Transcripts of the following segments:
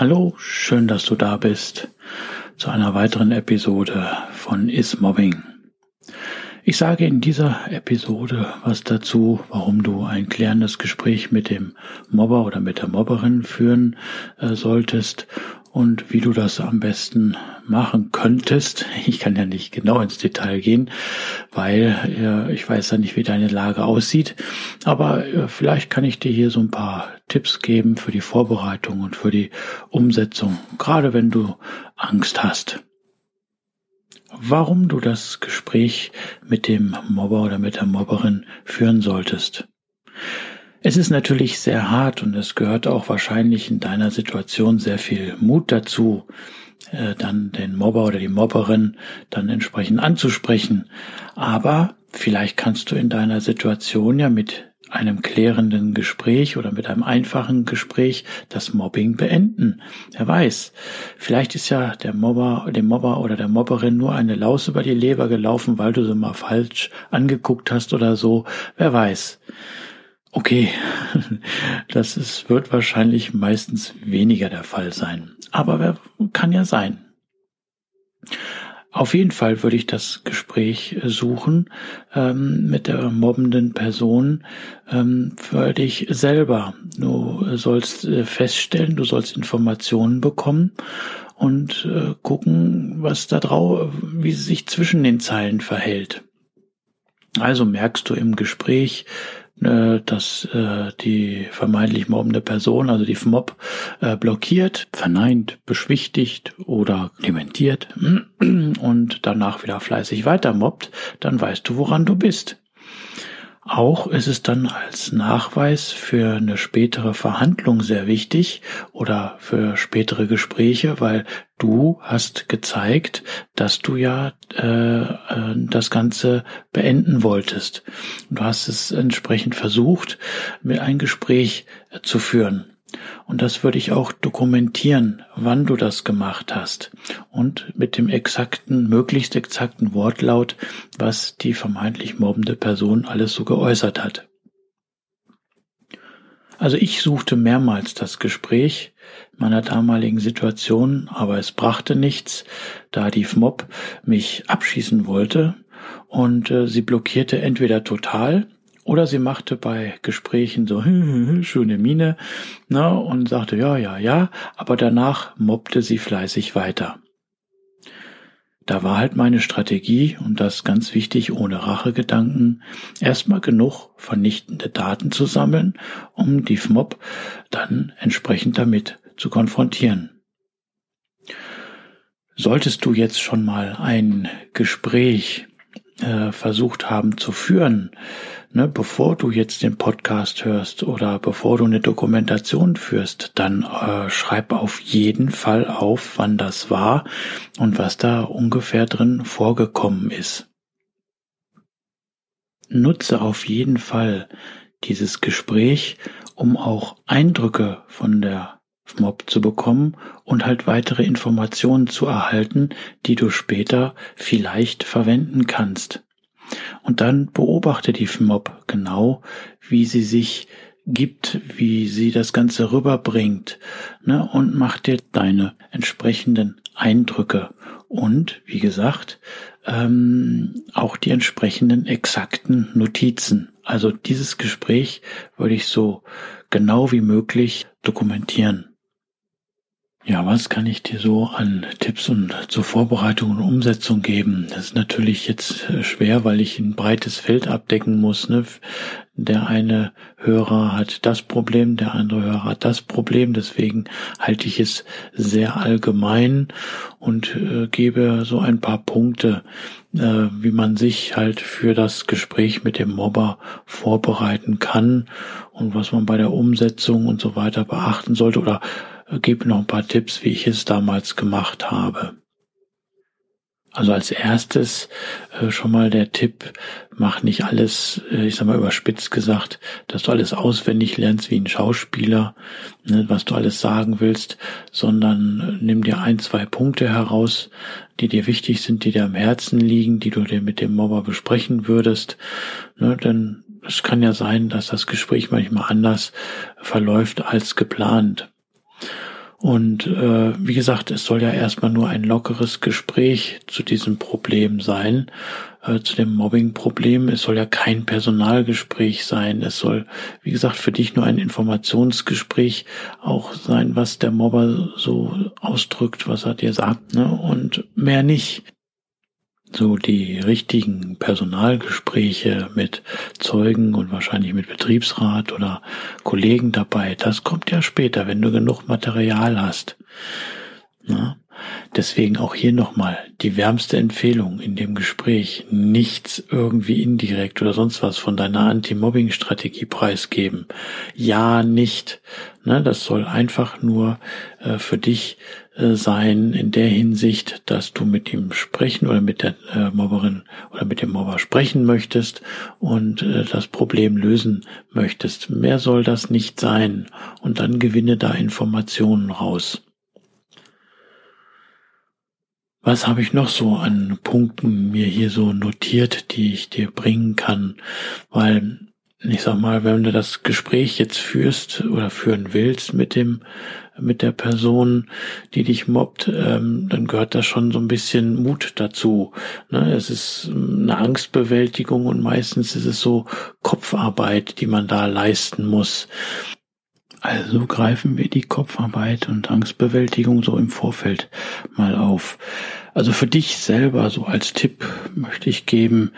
Hallo, schön, dass du da bist zu einer weiteren Episode von Is Mobbing. Ich sage in dieser Episode was dazu, warum du ein klärendes Gespräch mit dem Mobber oder mit der Mobberin führen äh, solltest und wie du das am besten machen könntest. Ich kann ja nicht genau ins Detail gehen, weil ich weiß ja nicht, wie deine Lage aussieht. Aber äh, vielleicht kann ich dir hier so ein paar Tipps geben für die Vorbereitung und für die Umsetzung, gerade wenn du Angst hast. Warum du das Gespräch mit dem Mobber oder mit der Mobberin führen solltest. Es ist natürlich sehr hart und es gehört auch wahrscheinlich in deiner Situation sehr viel Mut dazu, äh, dann den Mobber oder die Mobberin dann entsprechend anzusprechen. Aber vielleicht kannst du in deiner Situation ja mit einem klärenden Gespräch oder mit einem einfachen Gespräch das Mobbing beenden. Wer weiß, vielleicht ist ja der Mobber, dem Mobber oder der Mobberin nur eine Laus über die Leber gelaufen, weil du sie mal falsch angeguckt hast oder so. Wer weiß. Okay, das ist, wird wahrscheinlich meistens weniger der Fall sein. Aber wer kann ja sein. Auf jeden Fall würde ich das Gespräch suchen ähm, mit der mobbenden Person ähm, für dich selber. Du sollst äh, feststellen, du sollst Informationen bekommen und äh, gucken, was da drauf, wie sie sich zwischen den Zeilen verhält. Also merkst du im Gespräch, äh, dass äh, die vermeintlich mobbende Person, also die FMOB, äh, blockiert, verneint, beschwichtigt oder dementiert und danach wieder fleißig weiter mobbt, dann weißt du, woran du bist. Auch ist es dann als Nachweis für eine spätere Verhandlung sehr wichtig oder für spätere Gespräche, weil du hast gezeigt, dass du ja äh, äh, das Ganze beenden wolltest. Du hast es entsprechend versucht, mir ein Gespräch zu führen. Und das würde ich auch dokumentieren, wann du das gemacht hast. Und mit dem exakten, möglichst exakten Wortlaut, was die vermeintlich mobbende Person alles so geäußert hat. Also ich suchte mehrmals das Gespräch meiner damaligen Situation, aber es brachte nichts, da die FMOB mich abschießen wollte und äh, sie blockierte entweder total oder sie machte bei Gesprächen so schöne Miene ne, und sagte ja, ja, ja, aber danach mobbte sie fleißig weiter. Da war halt meine Strategie, und das ganz wichtig, ohne Rachegedanken, erstmal genug vernichtende Daten zu sammeln, um die FMOB dann entsprechend damit zu konfrontieren. Solltest du jetzt schon mal ein Gespräch äh, versucht haben zu führen, ne, bevor du jetzt den Podcast hörst oder bevor du eine Dokumentation führst, dann äh, schreib auf jeden Fall auf, wann das war und was da ungefähr drin vorgekommen ist. Nutze auf jeden Fall dieses Gespräch, um auch Eindrücke von der Mob zu bekommen und halt weitere Informationen zu erhalten, die du später vielleicht verwenden kannst. Und dann beobachte die Mob genau, wie sie sich gibt, wie sie das Ganze rüberbringt, ne, und mach dir deine entsprechenden Eindrücke und, wie gesagt, ähm, auch die entsprechenden exakten Notizen. Also dieses Gespräch würde ich so genau wie möglich dokumentieren. Ja, was kann ich dir so an Tipps und zur Vorbereitung und Umsetzung geben? Das ist natürlich jetzt äh, schwer, weil ich ein breites Feld abdecken muss. Ne? Der eine Hörer hat das Problem, der andere Hörer hat das Problem. Deswegen halte ich es sehr allgemein und äh, gebe so ein paar Punkte, äh, wie man sich halt für das Gespräch mit dem Mobber vorbereiten kann und was man bei der Umsetzung und so weiter beachten sollte oder gebe noch ein paar Tipps, wie ich es damals gemacht habe. Also als erstes äh, schon mal der Tipp, mach nicht alles, äh, ich sag mal überspitzt gesagt, dass du alles auswendig lernst wie ein Schauspieler, ne, was du alles sagen willst, sondern äh, nimm dir ein, zwei Punkte heraus, die dir wichtig sind, die dir am Herzen liegen, die du dir mit dem Mobber besprechen würdest. Ne, denn es kann ja sein, dass das Gespräch manchmal anders verläuft als geplant. Und äh, wie gesagt, es soll ja erstmal nur ein lockeres Gespräch zu diesem Problem sein, äh, zu dem Mobbing-Problem. Es soll ja kein Personalgespräch sein. Es soll, wie gesagt, für dich nur ein Informationsgespräch auch sein, was der Mobber so ausdrückt, was er dir sagt, ne? Und mehr nicht so die richtigen Personalgespräche mit Zeugen und wahrscheinlich mit Betriebsrat oder Kollegen dabei, das kommt ja später, wenn du genug Material hast. Na? Deswegen auch hier nochmal die wärmste Empfehlung in dem Gespräch. Nichts irgendwie indirekt oder sonst was von deiner Anti-Mobbing-Strategie preisgeben. Ja, nicht. Ne, das soll einfach nur äh, für dich äh, sein in der Hinsicht, dass du mit ihm sprechen oder mit der äh, Mobberin oder mit dem Mobber sprechen möchtest und äh, das Problem lösen möchtest. Mehr soll das nicht sein. Und dann gewinne da Informationen raus. Was habe ich noch so an Punkten mir hier so notiert, die ich dir bringen kann? Weil ich sag mal, wenn du das Gespräch jetzt führst oder führen willst mit dem mit der Person, die dich mobbt, ähm, dann gehört da schon so ein bisschen Mut dazu. Ne? Es ist eine Angstbewältigung und meistens ist es so Kopfarbeit, die man da leisten muss. Also greifen wir die Kopfarbeit und Angstbewältigung so im Vorfeld mal auf. Also für dich selber so als Tipp möchte ich geben,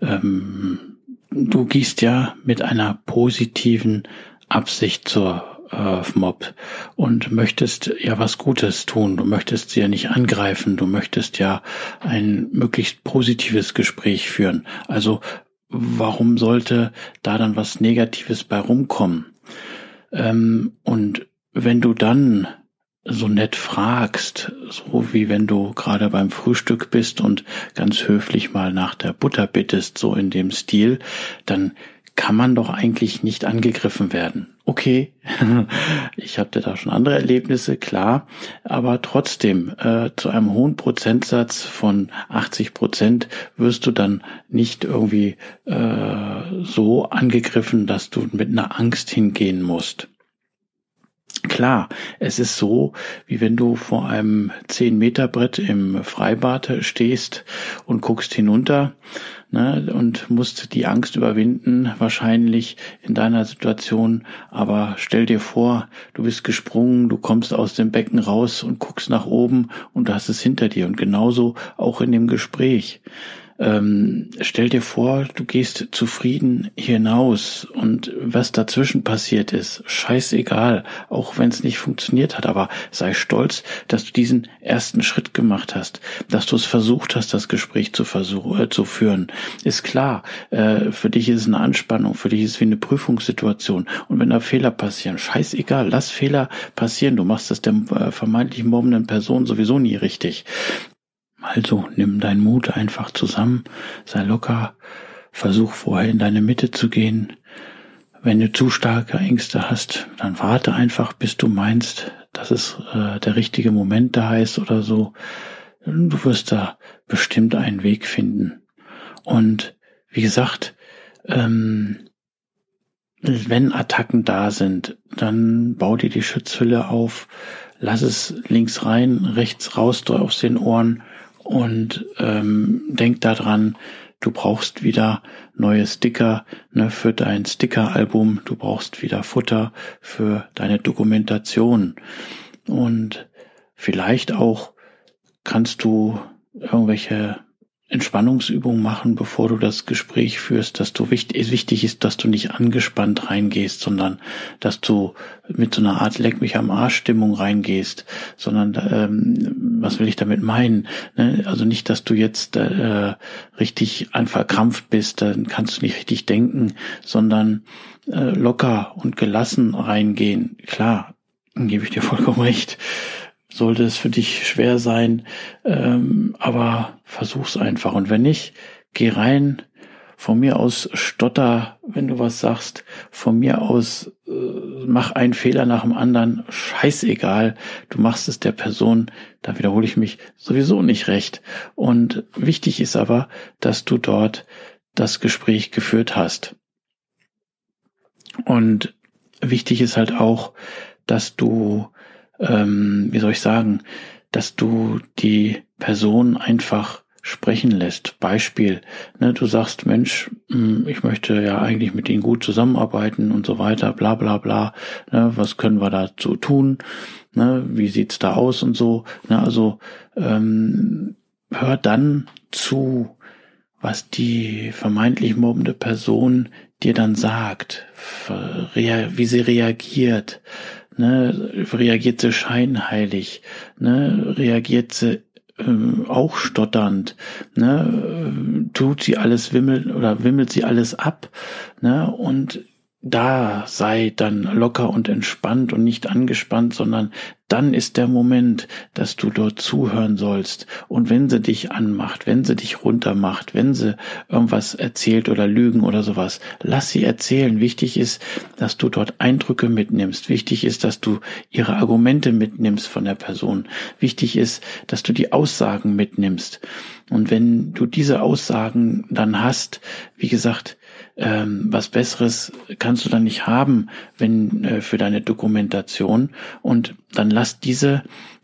ähm, du gehst ja mit einer positiven Absicht zur äh, Mob und möchtest ja was Gutes tun. Du möchtest sie ja nicht angreifen. Du möchtest ja ein möglichst positives Gespräch führen. Also warum sollte da dann was Negatives bei rumkommen? Ähm, und wenn du dann so nett fragst, so wie wenn du gerade beim Frühstück bist und ganz höflich mal nach der Butter bittest, so in dem Stil, dann kann man doch eigentlich nicht angegriffen werden. Okay, ich hatte da schon andere Erlebnisse, klar, aber trotzdem, äh, zu einem hohen Prozentsatz von 80 Prozent wirst du dann nicht irgendwie äh, so angegriffen, dass du mit einer Angst hingehen musst. Klar, es ist so, wie wenn du vor einem 10 Meter Brett im Freibad stehst und guckst hinunter ne, und musst die Angst überwinden, wahrscheinlich in deiner Situation. Aber stell dir vor, du bist gesprungen, du kommst aus dem Becken raus und guckst nach oben und du hast es hinter dir. Und genauso auch in dem Gespräch. Ähm, stell dir vor, du gehst zufrieden hinaus und was dazwischen passiert ist, scheißegal, auch wenn es nicht funktioniert hat, aber sei stolz, dass du diesen ersten Schritt gemacht hast, dass du es versucht hast, das Gespräch zu, versuch, äh, zu führen. Ist klar, äh, für dich ist es eine Anspannung, für dich ist es wie eine Prüfungssituation und wenn da Fehler passieren, scheißegal, lass Fehler passieren, du machst das der äh, vermeintlich mobbenden Person sowieso nie richtig. Also nimm deinen Mut einfach zusammen, sei locker, versuch vorher in deine Mitte zu gehen. Wenn du zu starke Ängste hast, dann warte einfach, bis du meinst, dass es äh, der richtige Moment da ist oder so. Du wirst da bestimmt einen Weg finden. Und wie gesagt, ähm, wenn Attacken da sind, dann bau dir die Schutzhülle auf, lass es links rein, rechts raus aus den Ohren und ähm, denk daran, du brauchst wieder neue Sticker ne, für dein Sticker-Album, du brauchst wieder Futter für deine Dokumentation. Und vielleicht auch kannst du irgendwelche Entspannungsübung machen, bevor du das Gespräch führst, dass du wichtig, wichtig ist, dass du nicht angespannt reingehst, sondern dass du mit so einer Art Leck mich am Arsch Stimmung reingehst, sondern ähm, was will ich damit meinen? Ne? Also nicht, dass du jetzt äh, richtig verkrampft bist, dann kannst du nicht richtig denken, sondern äh, locker und gelassen reingehen. Klar, gebe ich dir vollkommen recht sollte es für dich schwer sein, ähm, aber versuch's einfach. Und wenn nicht, geh rein. Von mir aus stotter, wenn du was sagst. Von mir aus äh, mach einen Fehler nach dem anderen. Scheißegal. Du machst es der Person, da wiederhole ich mich, sowieso nicht recht. Und wichtig ist aber, dass du dort das Gespräch geführt hast. Und wichtig ist halt auch, dass du ähm, wie soll ich sagen, dass du die Person einfach sprechen lässt. Beispiel, ne, du sagst, Mensch, hm, ich möchte ja eigentlich mit ihnen gut zusammenarbeiten und so weiter, bla bla bla. Ne, was können wir dazu tun? Ne, wie sieht's da aus und so? Ne, also ähm, hör dann zu, was die vermeintlich mobbende Person dir dann sagt, wie sie reagiert, ne, reagiert sie scheinheilig, ne, reagiert sie äh, auch stotternd, ne, äh, tut sie alles wimmelt oder wimmelt sie alles ab, ne, und da sei dann locker und entspannt und nicht angespannt, sondern dann ist der Moment, dass du dort zuhören sollst. Und wenn sie dich anmacht, wenn sie dich runtermacht, wenn sie irgendwas erzählt oder lügen oder sowas, lass sie erzählen. Wichtig ist, dass du dort Eindrücke mitnimmst. Wichtig ist, dass du ihre Argumente mitnimmst von der Person. Wichtig ist, dass du die Aussagen mitnimmst. Und wenn du diese Aussagen dann hast, wie gesagt, ähm, was Besseres kannst du dann nicht haben, wenn äh, für deine Dokumentation. Und dann lass diese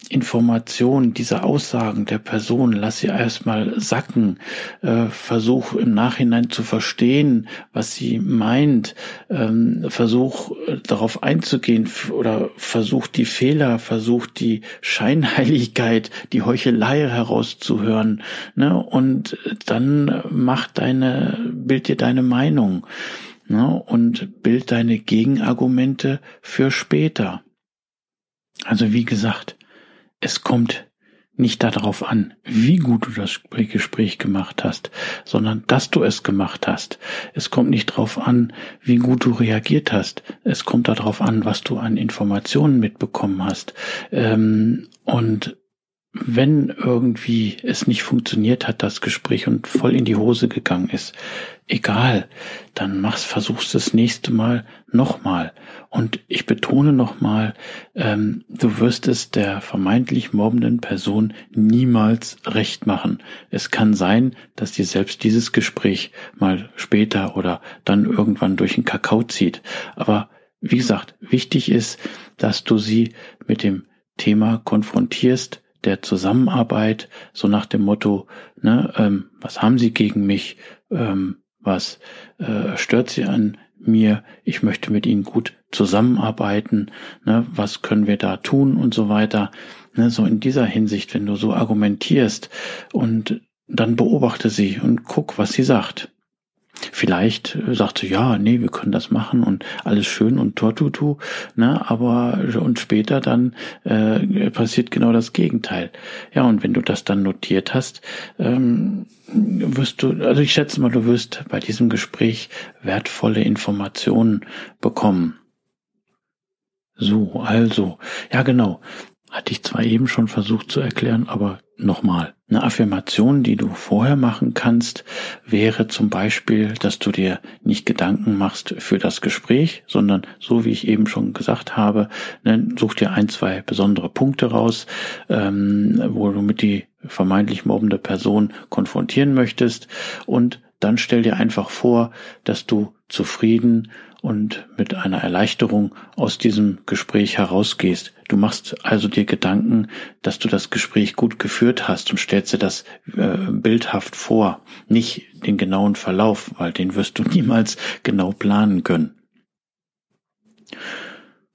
Informationen, diese Aussagen der Person, lass sie erstmal sacken, äh, versuch im Nachhinein zu verstehen, was sie meint, ähm, versuch äh, darauf einzugehen oder versuch die Fehler, versuch die Scheinheiligkeit, die Heuchelei herauszuhören, ne? und dann mach deine, bild dir deine Meinung, ne? und bild deine Gegenargumente für später. Also wie gesagt, es kommt nicht darauf an, wie gut du das Gespräch gemacht hast, sondern dass du es gemacht hast. Es kommt nicht darauf an, wie gut du reagiert hast. Es kommt darauf an, was du an Informationen mitbekommen hast. Ähm, und wenn irgendwie es nicht funktioniert hat, das Gespräch und voll in die Hose gegangen ist, egal, dann machst, versuchst das nächste Mal nochmal. Und ich betone nochmal, ähm, du wirst es der vermeintlich mobbenden Person niemals recht machen. Es kann sein, dass dir selbst dieses Gespräch mal später oder dann irgendwann durch den Kakao zieht. Aber wie gesagt, wichtig ist, dass du sie mit dem Thema konfrontierst, der Zusammenarbeit, so nach dem Motto, ne, ähm, was haben Sie gegen mich, ähm, was äh, stört Sie an mir, ich möchte mit Ihnen gut zusammenarbeiten, ne, was können wir da tun und so weiter. Ne, so in dieser Hinsicht, wenn du so argumentierst und dann beobachte sie und guck, was sie sagt. Vielleicht äh, sagt sie, ja, nee, wir können das machen und alles schön und tortutu, ne, aber und später dann äh, passiert genau das Gegenteil. Ja, und wenn du das dann notiert hast, ähm, wirst du, also ich schätze mal, du wirst bei diesem Gespräch wertvolle Informationen bekommen. So, also, ja genau. Hatte ich zwar eben schon versucht zu erklären, aber nochmal. Eine Affirmation, die du vorher machen kannst, wäre zum Beispiel, dass du dir nicht Gedanken machst für das Gespräch, sondern so wie ich eben schon gesagt habe, ne, such dir ein, zwei besondere Punkte raus, ähm, wo du mit die vermeintlich mobbende Person konfrontieren möchtest und dann stell dir einfach vor, dass du zufrieden und mit einer Erleichterung aus diesem Gespräch herausgehst. Du machst also dir Gedanken, dass du das Gespräch gut geführt hast und stellst dir das äh, bildhaft vor, nicht den genauen Verlauf, weil den wirst du niemals genau planen können.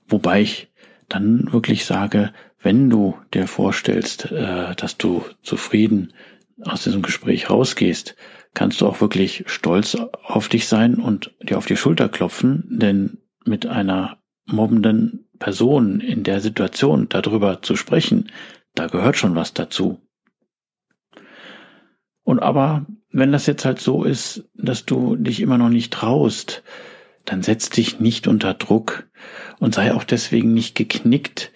Wobei ich dann wirklich sage, wenn du dir vorstellst, äh, dass du zufrieden aus diesem Gespräch rausgehst, kannst du auch wirklich stolz auf dich sein und dir auf die Schulter klopfen, denn mit einer mobbenden Person in der Situation darüber zu sprechen, da gehört schon was dazu. Und aber, wenn das jetzt halt so ist, dass du dich immer noch nicht traust, dann setz dich nicht unter Druck und sei auch deswegen nicht geknickt.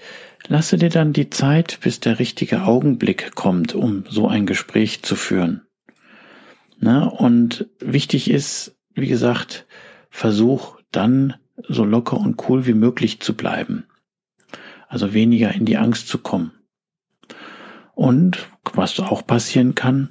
Lasse dir dann die Zeit, bis der richtige Augenblick kommt, um so ein Gespräch zu führen. Na, und wichtig ist, wie gesagt, versuch dann so locker und cool wie möglich zu bleiben. Also weniger in die Angst zu kommen. Und was auch passieren kann,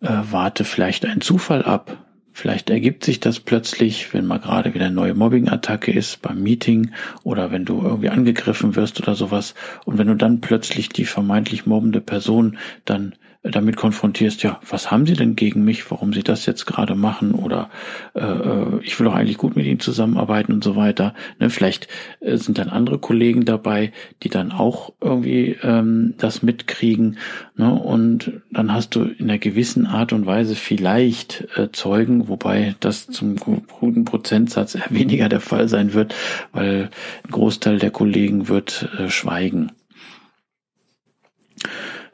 äh, warte vielleicht einen Zufall ab. Vielleicht ergibt sich das plötzlich, wenn mal gerade wieder eine neue Mobbing-Attacke ist beim Meeting oder wenn du irgendwie angegriffen wirst oder sowas. Und wenn du dann plötzlich die vermeintlich mobbende Person dann damit konfrontierst, ja, was haben sie denn gegen mich, warum sie das jetzt gerade machen oder äh, äh, ich will doch eigentlich gut mit ihnen zusammenarbeiten und so weiter. Ne, vielleicht äh, sind dann andere Kollegen dabei, die dann auch irgendwie ähm, das mitkriegen. Ne, und dann hast du in einer gewissen Art und Weise vielleicht äh, Zeugen, wobei das zum guten Prozentsatz eher weniger der Fall sein wird, weil ein Großteil der Kollegen wird äh, schweigen.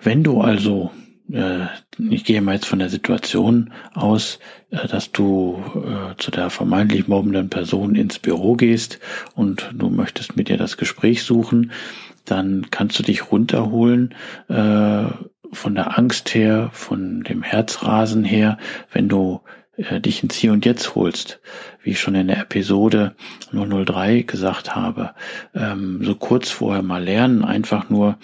Wenn du also ich gehe mal jetzt von der Situation aus, äh, dass du äh, zu der vermeintlich mobbenden Person ins Büro gehst und du möchtest mit ihr das Gespräch suchen, dann kannst du dich runterholen von der Angst her, von dem Herzrasen her, wenn du dich ins Hier und Jetzt holst, wie ich schon in der Episode 003 gesagt habe, ähm, so kurz vorher mal lernen, einfach nur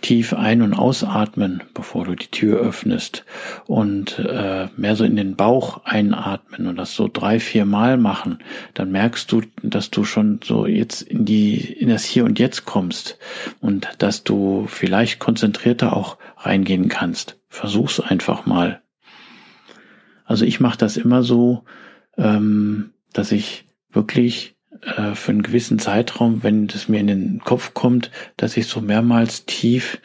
tief ein- und ausatmen, bevor du die Tür öffnest und äh, mehr so in den Bauch einatmen und das so drei, vier Mal machen, dann merkst du, dass du schon so jetzt in die in das Hier und Jetzt kommst und dass du vielleicht konzentrierter auch reingehen kannst. Versuch's einfach mal. Also ich mache das immer so, ähm, dass ich wirklich äh, für einen gewissen Zeitraum, wenn es mir in den Kopf kommt, dass ich so mehrmals tief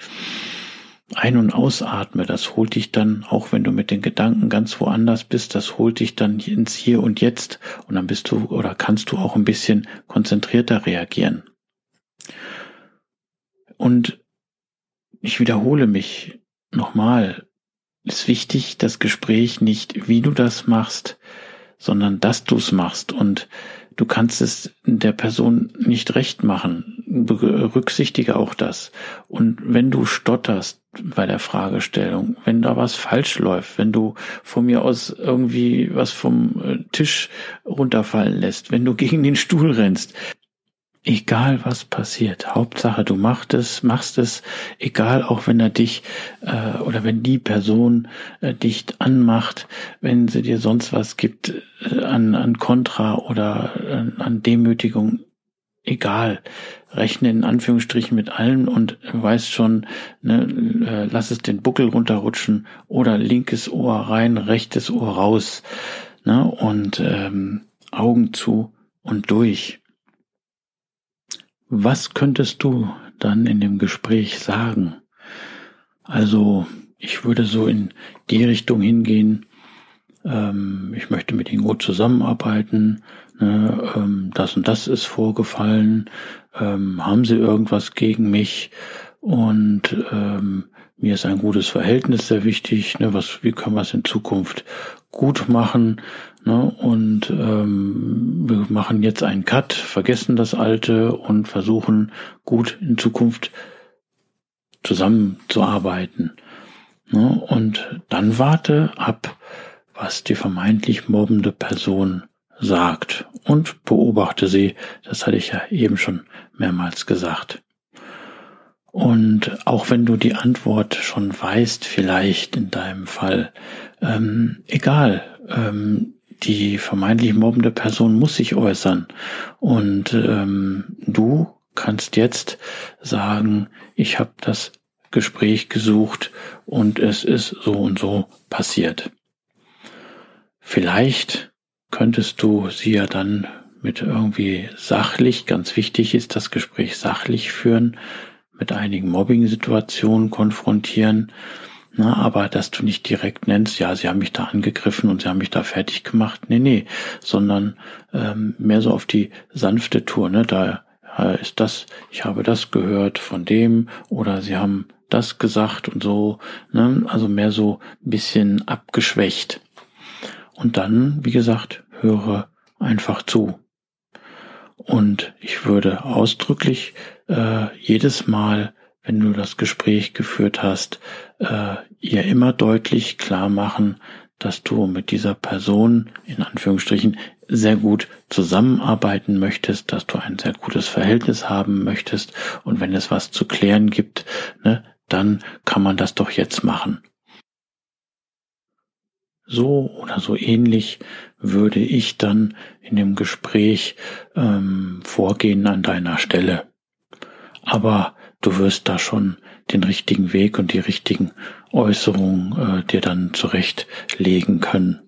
ein- und ausatme. Das holt dich dann, auch wenn du mit den Gedanken ganz woanders bist, das holt dich dann ins Hier und Jetzt und dann bist du oder kannst du auch ein bisschen konzentrierter reagieren. Und ich wiederhole mich nochmal. Es ist wichtig, das Gespräch nicht, wie du das machst, sondern dass du es machst. Und du kannst es der Person nicht recht machen. Berücksichtige auch das. Und wenn du stotterst bei der Fragestellung, wenn da was falsch läuft, wenn du von mir aus irgendwie was vom äh, Tisch runterfallen lässt, wenn du gegen den Stuhl rennst, egal was passiert, Hauptsache du machst es, machst es, egal auch wenn er dich äh, oder wenn die Person äh, dich anmacht, wenn sie dir sonst was gibt äh, an, an Kontra oder äh, an Demütigung, egal. Rechne in Anführungsstrichen mit allen und weißt schon, ne, äh, lass es den Buckel runterrutschen oder linkes Ohr rein, rechtes Ohr raus. Ne, und ähm, Augen zu und durch. Was könntest du dann in dem Gespräch sagen? Also, ich würde so in die Richtung hingehen, ähm, ich möchte mit Ihnen gut zusammenarbeiten, ne, ähm, das und das ist vorgefallen, ähm, haben Sie irgendwas gegen mich und ähm, mir ist ein gutes Verhältnis sehr wichtig, ne, was, wie können wir es in Zukunft gut machen Ne? Und ähm, wir machen jetzt einen Cut, vergessen das Alte und versuchen gut in Zukunft zusammenzuarbeiten. Ne? Und dann warte ab, was die vermeintlich mobbende Person sagt und beobachte sie. Das hatte ich ja eben schon mehrmals gesagt. Und auch wenn du die Antwort schon weißt, vielleicht in deinem Fall, ähm, egal, ähm, die vermeintlich mobbende Person muss sich äußern. Und ähm, du kannst jetzt sagen, ich habe das Gespräch gesucht und es ist so und so passiert. Vielleicht könntest du sie ja dann mit irgendwie sachlich, ganz wichtig ist das Gespräch sachlich führen, mit einigen Mobbing-Situationen konfrontieren. Na, aber dass du nicht direkt nennst, ja, sie haben mich da angegriffen und sie haben mich da fertig gemacht. Nee, nee, sondern ähm, mehr so auf die sanfte Tour, ne? Da äh, ist das, ich habe das gehört von dem oder sie haben das gesagt und so, ne? Also mehr so ein bisschen abgeschwächt. Und dann, wie gesagt, höre einfach zu. Und ich würde ausdrücklich äh, jedes Mal, wenn du das Gespräch geführt hast, äh, ihr immer deutlich klar machen, dass du mit dieser Person in Anführungsstrichen sehr gut zusammenarbeiten möchtest, dass du ein sehr gutes Verhältnis haben möchtest und wenn es was zu klären gibt, ne, dann kann man das doch jetzt machen. So oder so ähnlich würde ich dann in dem Gespräch ähm, vorgehen an deiner Stelle. Aber du wirst da schon den richtigen Weg und die richtigen Äußerungen äh, dir dann zurechtlegen können.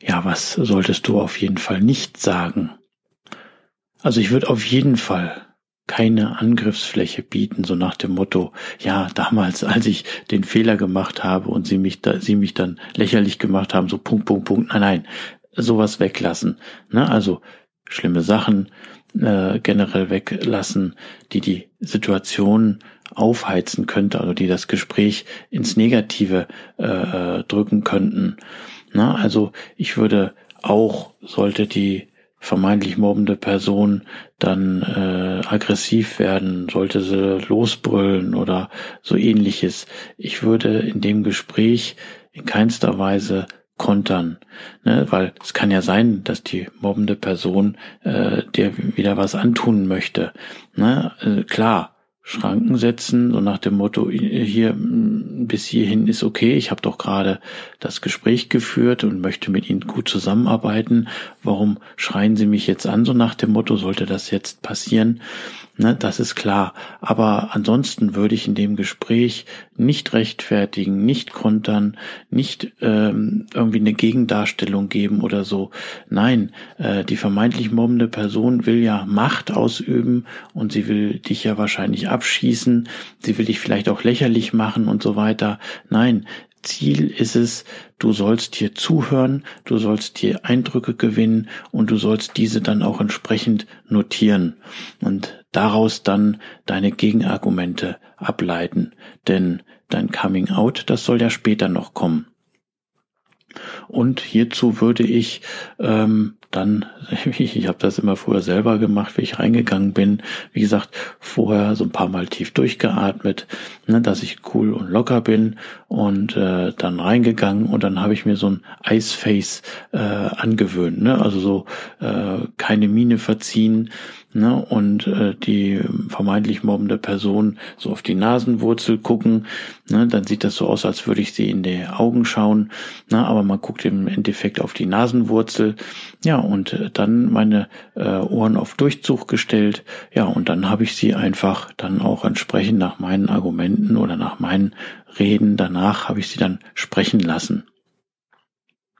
Ja, was solltest du auf jeden Fall nicht sagen? Also ich würde auf jeden Fall keine Angriffsfläche bieten, so nach dem Motto, ja, damals, als ich den Fehler gemacht habe und sie mich da, sie mich dann lächerlich gemacht haben, so Punkt, Punkt, Punkt, nein, nein, sowas weglassen. Ne? Also schlimme Sachen äh, generell weglassen, die die Situation aufheizen könnte, also die das Gespräch ins Negative äh, drücken könnten. Na, also ich würde auch, sollte die vermeintlich mobbende Person dann äh, aggressiv werden, sollte sie losbrüllen oder so ähnliches. Ich würde in dem Gespräch in keinster Weise kontern, ne? weil es kann ja sein, dass die mobbende Person äh, dir wieder was antun möchte. Ne? Äh, klar, Schranken setzen, so nach dem Motto, hier bis hierhin ist okay, ich habe doch gerade das Gespräch geführt und möchte mit Ihnen gut zusammenarbeiten. Warum schreien Sie mich jetzt an, so nach dem Motto, sollte das jetzt passieren? Ne, das ist klar. Aber ansonsten würde ich in dem Gespräch nicht rechtfertigen, nicht kontern, nicht ähm, irgendwie eine Gegendarstellung geben oder so. Nein, äh, die vermeintlich mobbende Person will ja Macht ausüben und sie will dich ja wahrscheinlich abschießen, sie will dich vielleicht auch lächerlich machen und so weiter. Nein, Ziel ist es, du sollst hier zuhören, du sollst hier Eindrücke gewinnen und du sollst diese dann auch entsprechend notieren und daraus dann deine Gegenargumente ableiten. Denn dein Coming Out, das soll ja später noch kommen. Und hierzu würde ich ähm, dann, ich, habe das immer früher selber gemacht, wie ich reingegangen bin. Wie gesagt, vorher so ein paar Mal tief durchgeatmet, ne, dass ich cool und locker bin und äh, dann reingegangen und dann habe ich mir so ein Iceface äh, angewöhnt, ne? also so äh, keine Miene verziehen, ne, und äh, die vermeintlich mobbende Person so auf die Nasenwurzel gucken, ne, dann sieht das so aus, als würde ich sie in die Augen schauen, ne, aber man guckt im Endeffekt auf die Nasenwurzel, ja, und äh, dann meine äh, Ohren auf Durchzug gestellt, ja, und dann habe ich sie einfach dann auch entsprechend nach meinen Argumenten oder nach meinen Reden danach habe ich sie dann sprechen lassen.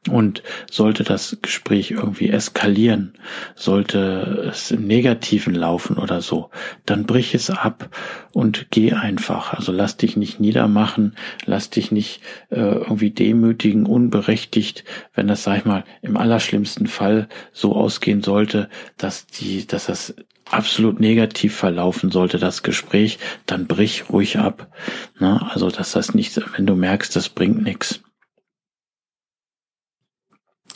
Und sollte das Gespräch irgendwie eskalieren, sollte es im Negativen laufen oder so, dann brich es ab und geh einfach. Also lass dich nicht niedermachen, lass dich nicht äh, irgendwie demütigen, unberechtigt, wenn das, sag ich mal, im allerschlimmsten Fall so ausgehen sollte, dass die, dass das absolut negativ verlaufen sollte, das Gespräch, dann brich ruhig ab. Na, also, dass das nicht, wenn du merkst, das bringt nichts.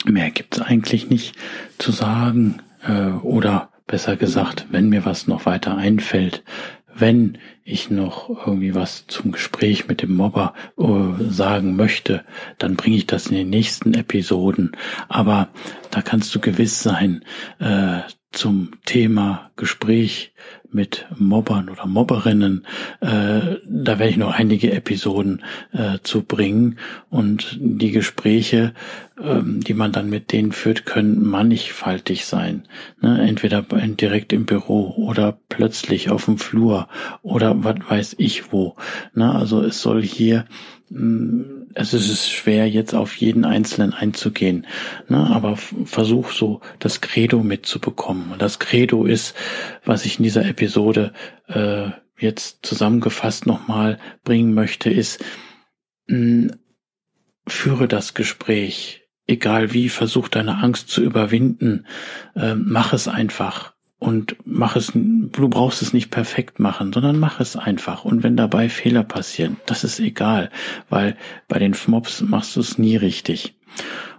Mehr gibt's eigentlich nicht zu sagen. Äh, oder besser gesagt, wenn mir was noch weiter einfällt, wenn ich noch irgendwie was zum Gespräch mit dem Mobber äh, sagen möchte, dann bringe ich das in den nächsten Episoden. Aber da kannst du gewiss sein, äh, zum Thema Gespräch mit Mobbern oder Mobberinnen. Äh, da werde ich noch einige Episoden äh, zu bringen und die Gespräche, ähm, die man dann mit denen führt, können mannigfaltig sein. Ne? Entweder direkt im Büro oder plötzlich auf dem Flur oder was weiß ich wo. Ne? Also es soll hier es ist schwer, jetzt auf jeden Einzelnen einzugehen, ne? aber versuch so das Credo mitzubekommen. Und das Credo ist, was ich in dieser Episode äh, jetzt zusammengefasst nochmal bringen möchte, ist, mh, mm, führe das Gespräch. Egal wie, versuch deine Angst zu überwinden. Äh, mach es einfach und mach es, du brauchst es nicht perfekt machen, sondern mach es einfach. Und wenn dabei Fehler passieren, das ist egal, weil bei den Mobs machst du es nie richtig.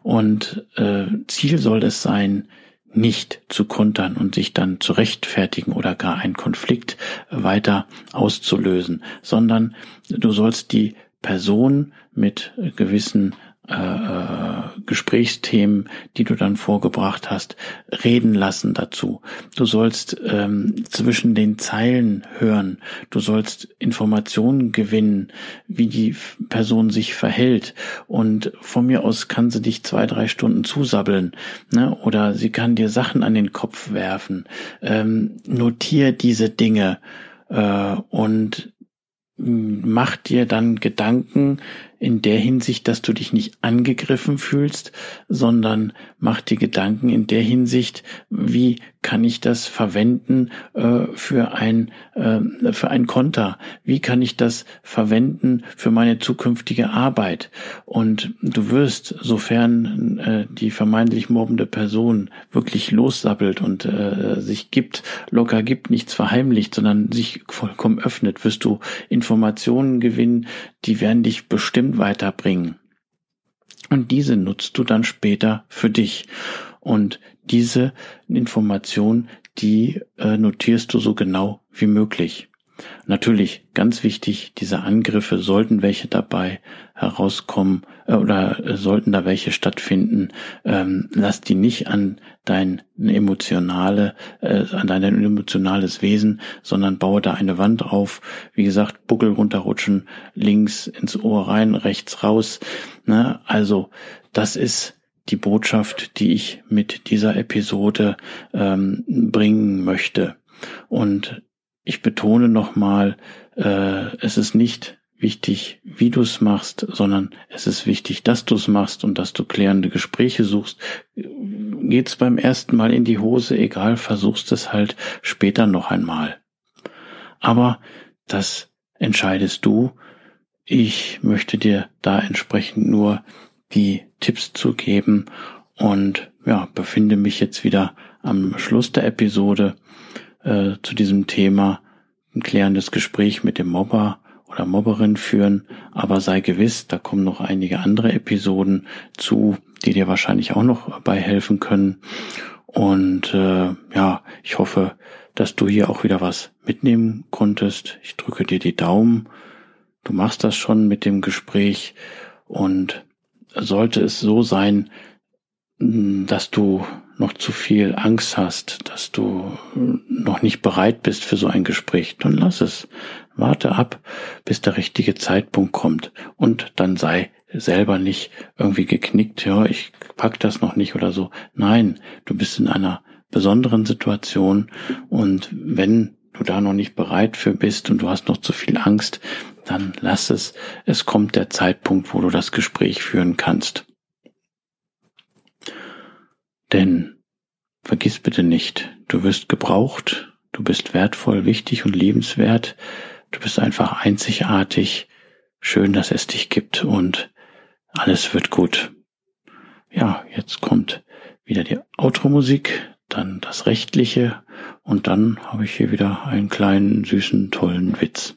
Und äh, Ziel soll es sein, nicht zu kontern und sich dann zu rechtfertigen oder gar einen Konflikt weiter auszulösen, sondern du sollst die Person mit gewissen äh, Gesprächsthemen, die du dann vorgebracht hast, reden lassen dazu. Du sollst ähm, zwischen den Zeilen hören. Du sollst Informationen gewinnen, wie die Person sich verhält. Und von mir aus kann sie dich zwei, drei Stunden zusabbeln. Ne? Oder sie kann dir Sachen an den Kopf werfen. Ähm, notier diese Dinge äh, und mach dir dann Gedanken, in der Hinsicht, dass du dich nicht angegriffen fühlst, sondern mach dir Gedanken in der Hinsicht, wie kann ich das verwenden äh, für ein äh, für ein Konter? Wie kann ich das verwenden für meine zukünftige Arbeit? Und du wirst, sofern äh, die vermeintlich mobbende Person wirklich lossappelt und äh, sich gibt, locker gibt, nichts verheimlicht, sondern sich vollkommen öffnet, wirst du Informationen gewinnen, die werden dich bestimmt weiterbringen. Und diese nutzt du dann später für dich. Und diese Information, die äh, notierst du so genau wie möglich. Natürlich, ganz wichtig, diese Angriffe, sollten welche dabei herauskommen äh, oder äh, sollten da welche stattfinden, ähm, lass die nicht an dein emotionale, äh, an dein emotionales Wesen, sondern baue da eine Wand auf. Wie gesagt, Buckel runterrutschen, links ins Ohr rein, rechts raus. Ne? Also das ist die Botschaft, die ich mit dieser Episode ähm, bringen möchte. Und ich betone nochmal, äh, es ist nicht wichtig, wie du es machst, sondern es ist wichtig, dass du es machst und dass du klärende Gespräche suchst. Geht's beim ersten Mal in die Hose, egal, versuchst es halt später noch einmal. Aber das entscheidest du. Ich möchte dir da entsprechend nur die Tipps zu geben und ja, befinde mich jetzt wieder am Schluss der Episode äh, zu diesem Thema ein klärendes Gespräch mit dem Mobber oder Mobberin führen, aber sei gewiss, da kommen noch einige andere Episoden zu, die dir wahrscheinlich auch noch bei können. Und äh, ja, ich hoffe, dass du hier auch wieder was mitnehmen konntest. Ich drücke dir die Daumen. Du machst das schon mit dem Gespräch und sollte es so sein, dass du noch zu viel Angst hast, dass du noch nicht bereit bist für so ein Gespräch, dann lass es. Warte ab, bis der richtige Zeitpunkt kommt und dann sei selber nicht irgendwie geknickt, ja, ich pack das noch nicht oder so. Nein, du bist in einer besonderen Situation und wenn du da noch nicht bereit für bist und du hast noch zu viel Angst, dann lass es. Es kommt der Zeitpunkt, wo du das Gespräch führen kannst. Denn vergiss bitte nicht, du wirst gebraucht, du bist wertvoll, wichtig und liebenswert, du bist einfach einzigartig, schön, dass es dich gibt und alles wird gut. Ja, jetzt kommt wieder die Outro-Musik, dann das Rechtliche und dann habe ich hier wieder einen kleinen, süßen, tollen Witz.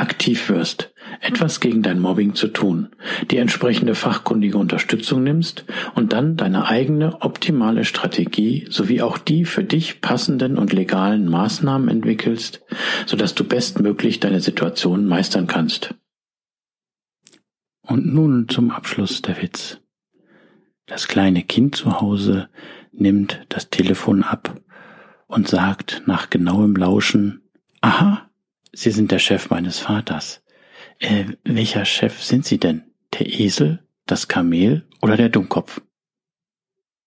aktiv wirst, etwas gegen dein Mobbing zu tun, die entsprechende fachkundige Unterstützung nimmst und dann deine eigene optimale Strategie sowie auch die für dich passenden und legalen Maßnahmen entwickelst, sodass du bestmöglich deine Situation meistern kannst. Und nun zum Abschluss der Witz. Das kleine Kind zu Hause nimmt das Telefon ab und sagt nach genauem Lauschen, aha, Sie sind der Chef meines Vaters. Äh, welcher Chef sind Sie denn? Der Esel, das Kamel oder der Dummkopf?